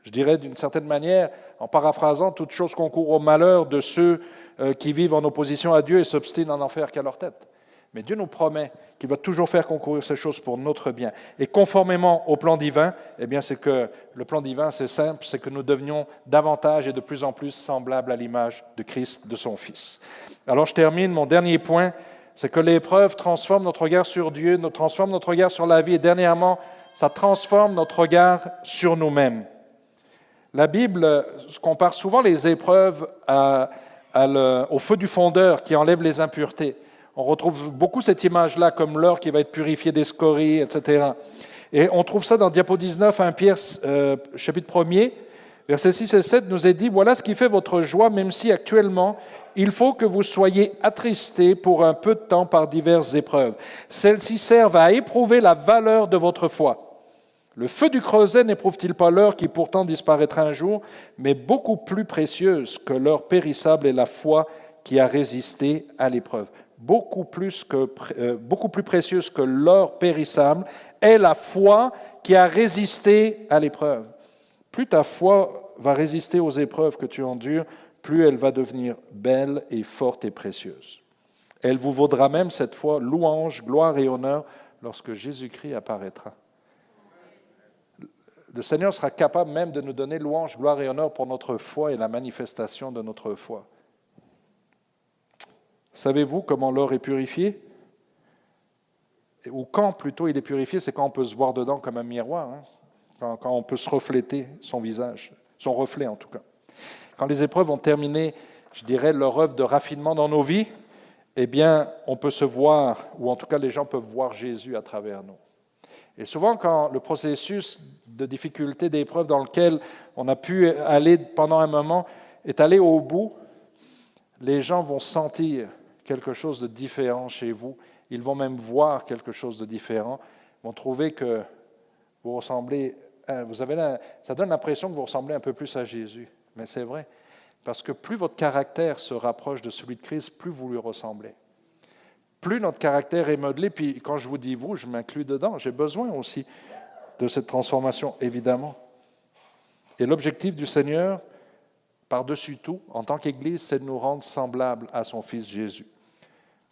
Je dirais d'une certaine manière, en paraphrasant, toute chose concourt au malheur de ceux euh, qui vivent en opposition à Dieu et s'obstinent en enfer qu'à leur tête. Mais Dieu nous promet qu'il va toujours faire concourir ces choses pour notre bien. Et conformément au plan divin, eh bien, c'est que le plan divin, c'est simple, c'est que nous devenions davantage et de plus en plus semblables à l'image de Christ, de son Fils. Alors, je termine. Mon dernier point, c'est que l'épreuve transforme notre regard sur Dieu, transforme notre regard sur la vie. Et dernièrement, ça transforme notre regard sur nous-mêmes. La Bible compare souvent les épreuves au feu du fondeur qui enlève les impuretés. On retrouve beaucoup cette image-là comme l'or qui va être purifié des scories, etc. Et on trouve ça dans Diapo 19, 1 Pierre, chapitre 1er, versets 6 et 7, nous est dit, voilà ce qui fait votre joie, même si actuellement, il faut que vous soyez attristés pour un peu de temps par diverses épreuves. Celles-ci servent à éprouver la valeur de votre foi. Le feu du creuset n'éprouve-t-il pas l'heure qui pourtant disparaîtra un jour, mais beaucoup plus précieuse que l'heure périssable est la foi qui a résisté à l'épreuve. Beaucoup plus, euh, précieuse que l'or périssable est la foi qui a résisté à l'épreuve. Plus ta foi va résister aux épreuves que tu endures, plus elle va devenir belle et forte et précieuse. Elle vous vaudra même cette fois louange, gloire et honneur lorsque Jésus-Christ apparaîtra le Seigneur sera capable même de nous donner louange, gloire et honneur pour notre foi et la manifestation de notre foi. Savez-vous comment l'or est purifié? Ou quand plutôt il est purifié, c'est quand on peut se voir dedans comme un miroir, hein. quand, on peut se refléter son visage, son reflet en tout cas. Quand les épreuves ont terminé, je dirais, leur œuvre de raffinement dans nos vies, eh bien, on peut se voir, ou en tout cas les gens peuvent voir Jésus à travers nous. Et souvent, quand le processus de difficulté, d'épreuve dans lequel on a pu aller pendant un moment est allé au bout, les gens vont sentir quelque chose de différent chez vous. Ils vont même voir quelque chose de différent. Ils vont trouver que vous ressemblez, hein, vous avez ça donne l'impression que vous ressemblez un peu plus à Jésus. Mais c'est vrai. Parce que plus votre caractère se rapproche de celui de Christ, plus vous lui ressemblez plus notre caractère est modelé, puis quand je vous dis vous, je m'inclus dedans, j'ai besoin aussi de cette transformation, évidemment. Et l'objectif du Seigneur, par-dessus tout, en tant qu'Église, c'est de nous rendre semblables à son Fils Jésus.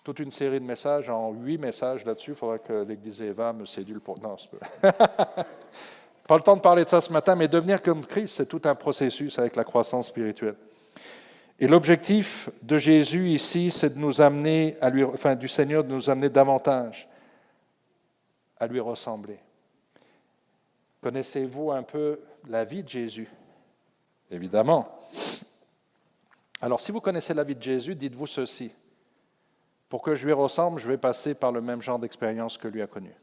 Toute une série de messages, en huit messages là-dessus, il faudra que l'Église Eva me sédule pour... Non, (laughs) pas le temps de parler de ça ce matin, mais devenir comme Christ, c'est tout un processus avec la croissance spirituelle. Et l'objectif de Jésus ici, c'est de nous amener à lui, enfin du Seigneur, de nous amener davantage à lui ressembler. Connaissez-vous un peu la vie de Jésus? Évidemment. Alors, si vous connaissez la vie de Jésus, dites-vous ceci. Pour que je lui ressemble, je vais passer par le même genre d'expérience que lui a connu.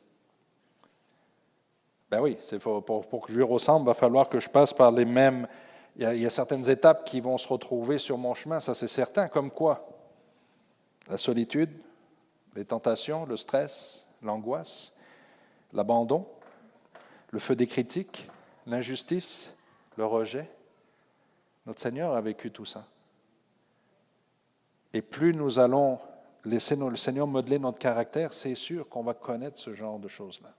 Ben oui, pour, pour, que je lui ressemble, il va falloir que je passe par les mêmes il y, a, certaines étapes qui vont se retrouver sur mon chemin, ça c'est certain, comme quoi? La solitude, les tentations, le stress, l'angoisse, l'abandon, le feu des critiques, l'injustice, le rejet. Notre Seigneur a vécu tout ça. Et plus nous allons laisser le Seigneur modeler notre caractère, c'est sûr qu'on va connaître ce genre de choses-là.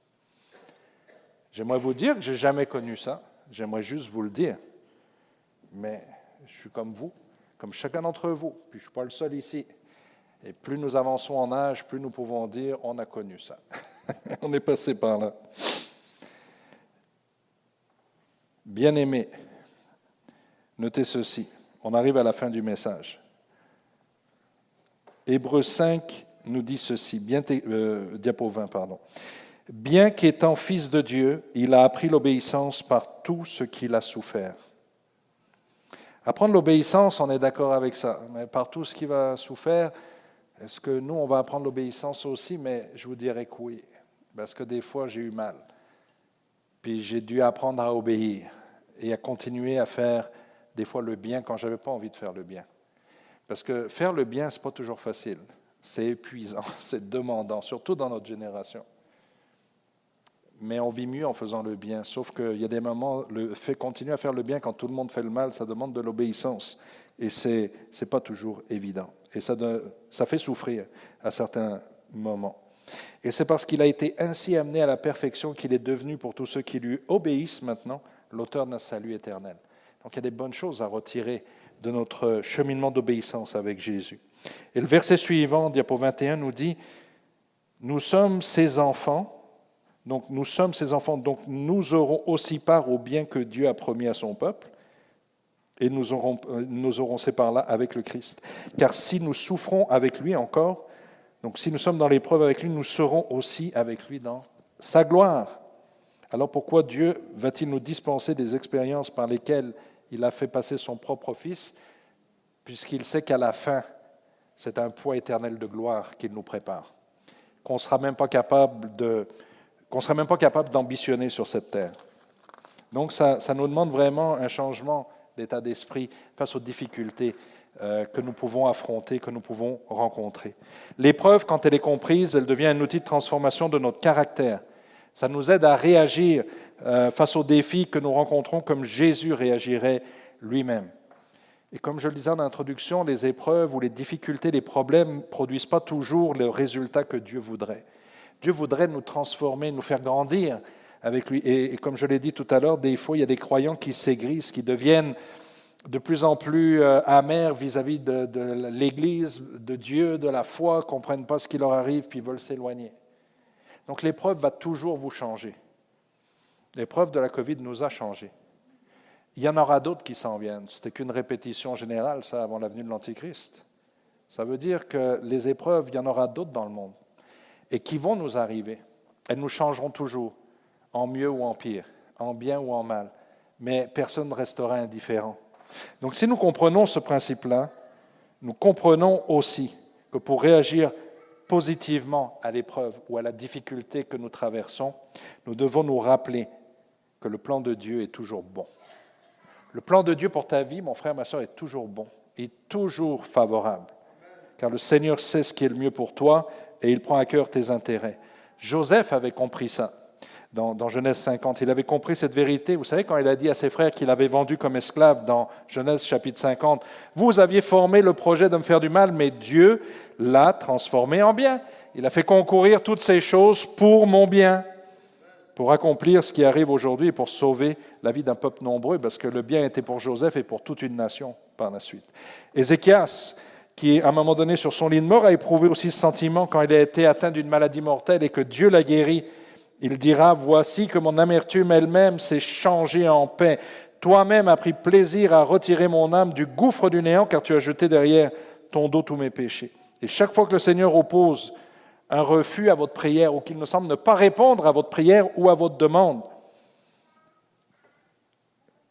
J'aimerais vous dire que je n'ai jamais connu ça. J'aimerais juste vous le dire mais je suis comme vous, comme chacun d'entre vous, puis je ne suis pas le seul ici. Et plus nous avançons en âge, plus nous pouvons dire on a connu ça. (laughs) on est passé par là. Bien-aimé, notez ceci. On arrive à la fin du message. Hébreu 5 nous dit ceci, bien, euh, diapo 20, pardon. Bien qu'étant fils de Dieu, il a appris l'obéissance par tout ce qu'il a souffert. Apprendre l'obéissance, on est d'accord avec ça, mais par tout ce qui va souffrir, est-ce que nous, on va apprendre l'obéissance aussi? Mais je vous dirais que oui, parce que des fois, j'ai eu mal. Puis j'ai dû apprendre à obéir et à continuer à faire des fois le bien quand je n'avais pas envie de faire le bien. Parce que faire le bien, ce n'est pas toujours facile. C'est épuisant, (laughs) c'est demandant, surtout dans notre génération mais on vit mieux en faisant le bien. Sauf qu'il y a des moments, le fait continuer à faire le bien quand tout le monde fait le mal, ça demande de l'obéissance. Et ce n'est pas toujours évident. Et ça, ça fait souffrir à certains moments. Et c'est parce qu'il a été ainsi amené à la perfection qu'il est devenu, pour tous ceux qui lui obéissent maintenant, l'auteur d'un salut éternel. Donc il y a des bonnes choses à retirer de notre cheminement d'obéissance avec Jésus. Et le verset suivant, diapo 21, nous dit, Nous sommes ses enfants donc nous sommes ses enfants, donc nous aurons aussi part au bien que Dieu a promis à son peuple, et nous aurons, euh, nous aurons ces parts-là avec le Christ. Car si nous souffrons avec lui encore, donc si nous sommes dans l'épreuve avec lui, nous serons aussi avec lui dans sa gloire. Alors pourquoi Dieu va-t-il nous dispenser des expériences par lesquelles il a fait passer son propre Fils, puisqu'il sait qu'à la fin, c'est un poids éternel de gloire qu'il nous prépare, qu'on ne sera même pas capable de, qu'on ne serait même pas capable d'ambitionner sur cette terre. Donc ça, nous demande vraiment un changement d'état d'esprit face aux difficultés euh, que nous pouvons affronter, que nous pouvons rencontrer. L'épreuve, quand elle est comprise, elle devient un outil de transformation de notre caractère. Ça nous aide à réagir euh, face aux défis que nous rencontrons comme Jésus réagirait lui-même. Et comme je le disais en introduction, les épreuves ou les difficultés, les problèmes ne produisent pas toujours le résultat que Dieu voudrait. Dieu voudrait nous transformer, nous faire grandir avec lui. Et, comme je l'ai dit tout à l'heure, des fois, il y a des croyants qui s'aigrisent, qui deviennent de plus en plus euh, amers vis-à-vis de, l'Église, de Dieu, de la foi, ne comprennent pas ce qui leur arrive, puis veulent s'éloigner. Donc l'épreuve va toujours vous changer. L'épreuve de la COVID nous a changé. Il y en aura d'autres qui s'en viennent. C'était qu'une répétition générale, ça, avant la venue de l'Antichrist. Ça veut dire que les épreuves, il y en aura d'autres dans le monde et qui vont nous arriver. Elles nous changeront toujours, en mieux ou en pire, en bien ou en mal, mais personne ne restera indifférent. Donc si nous comprenons ce principe-là, nous comprenons aussi que pour réagir positivement à l'épreuve ou à la difficulté que nous traversons, nous devons nous rappeler que le plan de Dieu est toujours bon. Le plan de Dieu pour ta vie, mon frère, ma soeur, est toujours bon, est toujours favorable. Car le Seigneur sait ce qui est le mieux pour toi et il prend à cœur tes intérêts. Joseph avait compris ça. dans, Genèse 50. Il avait compris cette vérité. Vous savez, quand il a dit à ses frères qu'il avait vendu comme esclave dans Genèse chapitre 50, vous aviez formé le projet de me faire du mal, mais Dieu l'a transformé en bien. Il a fait concourir toutes ces choses pour mon bien, pour accomplir ce qui arrive aujourd'hui et pour sauver la vie d'un peuple nombreux, parce que le bien était pour Joseph et pour toute une nation par la suite. Ézéchias, qui à un moment donné sur son lit de mort a éprouvé aussi ce sentiment quand il a été atteint d'une maladie mortelle et que Dieu l'a guéri. Il dira, voici que mon amertume elle-même s'est changée en paix. Toi-même as pris plaisir à retirer mon âme du gouffre du néant, car tu as jeté derrière ton dos tous mes péchés. Et chaque fois que le Seigneur oppose un refus à votre prière ou qu'il me semble ne pas répondre à votre prière ou à votre demande,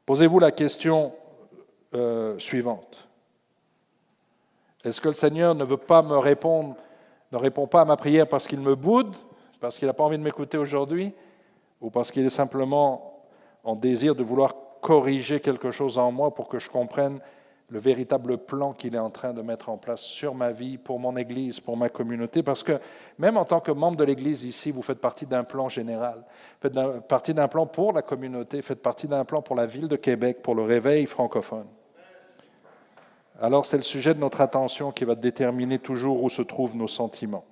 posez-vous la question euh, suivante. Est-ce que le Seigneur ne veut pas me répondre, ne répond pas à ma prière parce qu'il me boude, parce qu'il n'a pas envie de m'écouter aujourd'hui, ou parce qu'il est simplement en désir de vouloir corriger quelque chose en moi pour que je comprenne le véritable plan qu'il est en train de mettre en place sur ma vie, pour mon Église, pour ma communauté, parce que même en tant que membre de l'Église ici, vous faites partie d'un plan général, faites partie d'un plan pour la communauté, faites partie d'un plan pour la ville de Québec, pour le réveil francophone alors c'est le sujet de notre attention qui va déterminer toujours où se trouvent nos sentiments.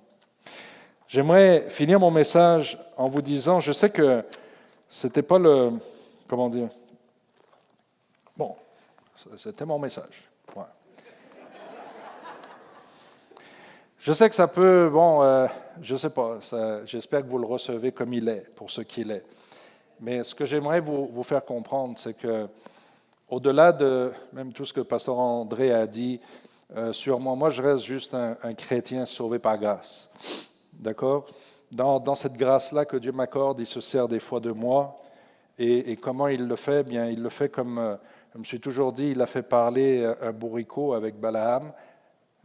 J'aimerais finir mon message en vous disant, je sais que ce n'était pas le... Comment dire Bon, c'était mon message. Je sais que ça peut, bon, euh, je sais pas, j'espère que vous le recevez comme il est, pour ce qu'il est. Mais ce que j'aimerais vous, faire comprendre, c'est que au-delà de même tout ce que Pasteur André a dit euh, sur moi, moi je reste juste un, chrétien sauvé par grâce. D'accord? Dans, cette grâce-là que Dieu m'accorde, il se sert des fois de moi. Et, comment il le fait? Bien, il le fait comme euh, je me suis toujours dit, il a fait parler euh, un bourricot avec Balaam.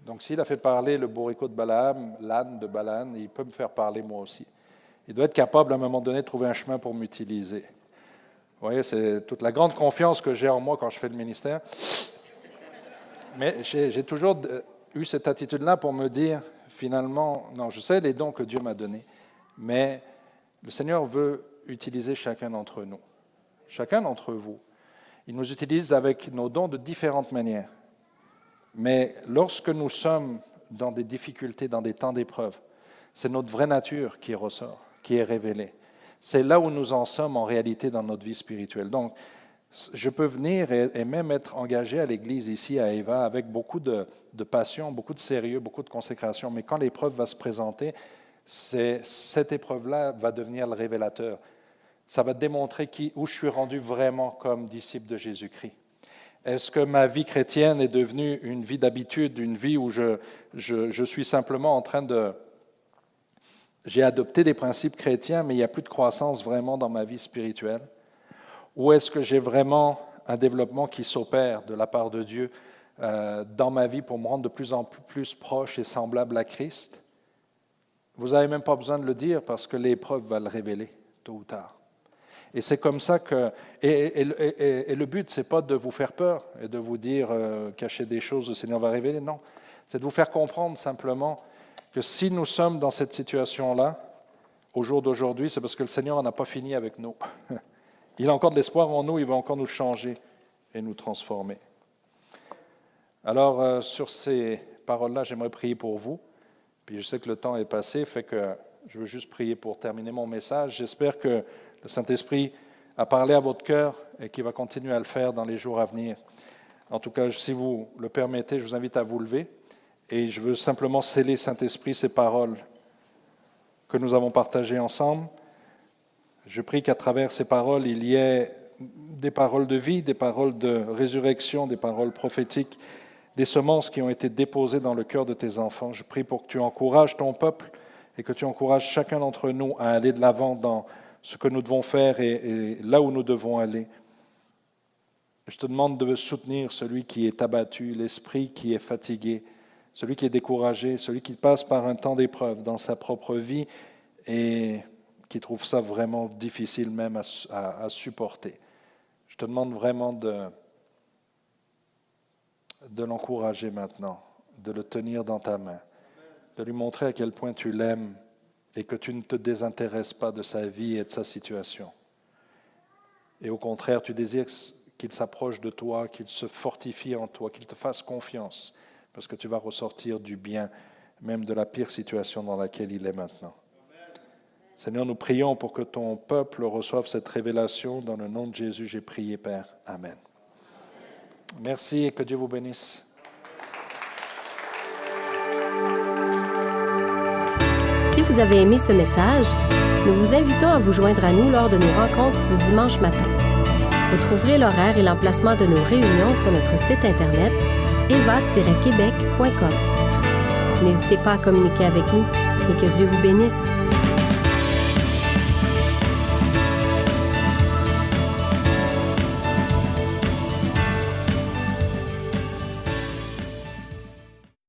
Donc s'il a fait parler le bourricot de Balaam, l'âne de Balaam, il peut me faire parler moi aussi. Il doit être capable à un moment donné de trouver un chemin pour m'utiliser. Vous voyez, c'est toute la grande confiance que j'ai en moi quand je fais le ministère. Mais j'ai toujours eu cette attitude-là pour me dire, finalement, non, je sais les dons que Dieu m'a donnés, mais le Seigneur veut utiliser chacun d'entre nous, chacun d'entre vous. Il nous utilise avec nos dons de différentes manières. Mais lorsque nous sommes dans des difficultés, dans des temps d'épreuve, c'est notre vraie nature qui ressort, qui est révélée c'est là où nous en sommes en réalité dans notre vie spirituelle. Donc, je peux venir et, même être engagé à l'Église ici à Eva avec beaucoup de, passion, beaucoup de sérieux, beaucoup de consécration, mais quand l'épreuve va se présenter, cette épreuve-là va devenir le révélateur. Ça va démontrer qui, où je suis rendu vraiment comme disciple de Jésus-Christ. Est-ce que ma vie chrétienne est devenue une vie d'habitude, une vie où je, je suis simplement en train de, j'ai adopté des principes chrétiens, mais il n'y a plus de croissance vraiment dans ma vie spirituelle? Ou est-ce que j'ai vraiment un développement qui s'opère de la part de Dieu euh, dans ma vie pour me rendre de plus en plus proche et semblable à Christ? Vous n'avez même pas besoin de le dire parce que l'épreuve va le révéler tôt ou tard. Et c'est comme ça que. Et, le but, ce n'est pas de vous faire peur et de vous dire euh, cacher des choses, le Seigneur va révéler. Non. C'est de vous faire comprendre simplement que si nous sommes dans cette situation-là, au jour d'aujourd'hui, c'est parce que le Seigneur n'a pas fini avec nous. (laughs) Il a encore de l'espoir en nous, il va encore nous changer et nous transformer. Alors, euh, sur ces paroles-là, j'aimerais prier pour vous. Puis je sais que le temps est passé, fait que je veux juste prier pour terminer mon message. J'espère que le Saint-Esprit a parlé à votre cœur et qu'il va continuer à le faire dans les jours à venir. En tout cas, si vous le permettez, je vous invite à vous lever. Et je veux simplement sceller, Saint-Esprit, ces paroles que nous avons partagées ensemble. Je prie qu'à travers ces paroles, il y ait des paroles de vie, des paroles de résurrection, des paroles prophétiques, des semences qui ont été déposées dans le cœur de tes enfants. Je prie pour que tu encourages ton peuple et que tu encourages chacun d'entre nous à aller de l'avant dans ce que nous devons faire et, là où nous devons aller. Je te demande de soutenir celui qui est abattu, l'esprit qui est fatigué, celui qui est découragé, celui qui passe par un temps d'épreuve dans sa propre vie et qui trouve ça vraiment difficile même à, supporter. Je te demande vraiment de, de l'encourager maintenant, de le tenir dans ta main, de lui montrer à quel point tu l'aimes et que tu ne te désintéresses pas de sa vie et de sa situation. Et au contraire, tu désires qu'il s'approche de toi, qu'il se fortifie en toi, qu'il te fasse confiance, parce que tu vas ressortir du bien, même de la pire situation dans laquelle il est maintenant. Seigneur, nous prions pour que ton peuple reçoive cette révélation. Dans le nom de Jésus, j'ai prié, Père. Amen. Merci et que Dieu vous bénisse. Si vous avez aimé ce message, nous vous invitons à vous joindre à nous lors de nos rencontres du dimanche matin. Vous trouverez l'horaire et l'emplacement de nos réunions sur notre site internet eva-québec.com. N'hésitez pas à communiquer avec nous et que Dieu vous bénisse.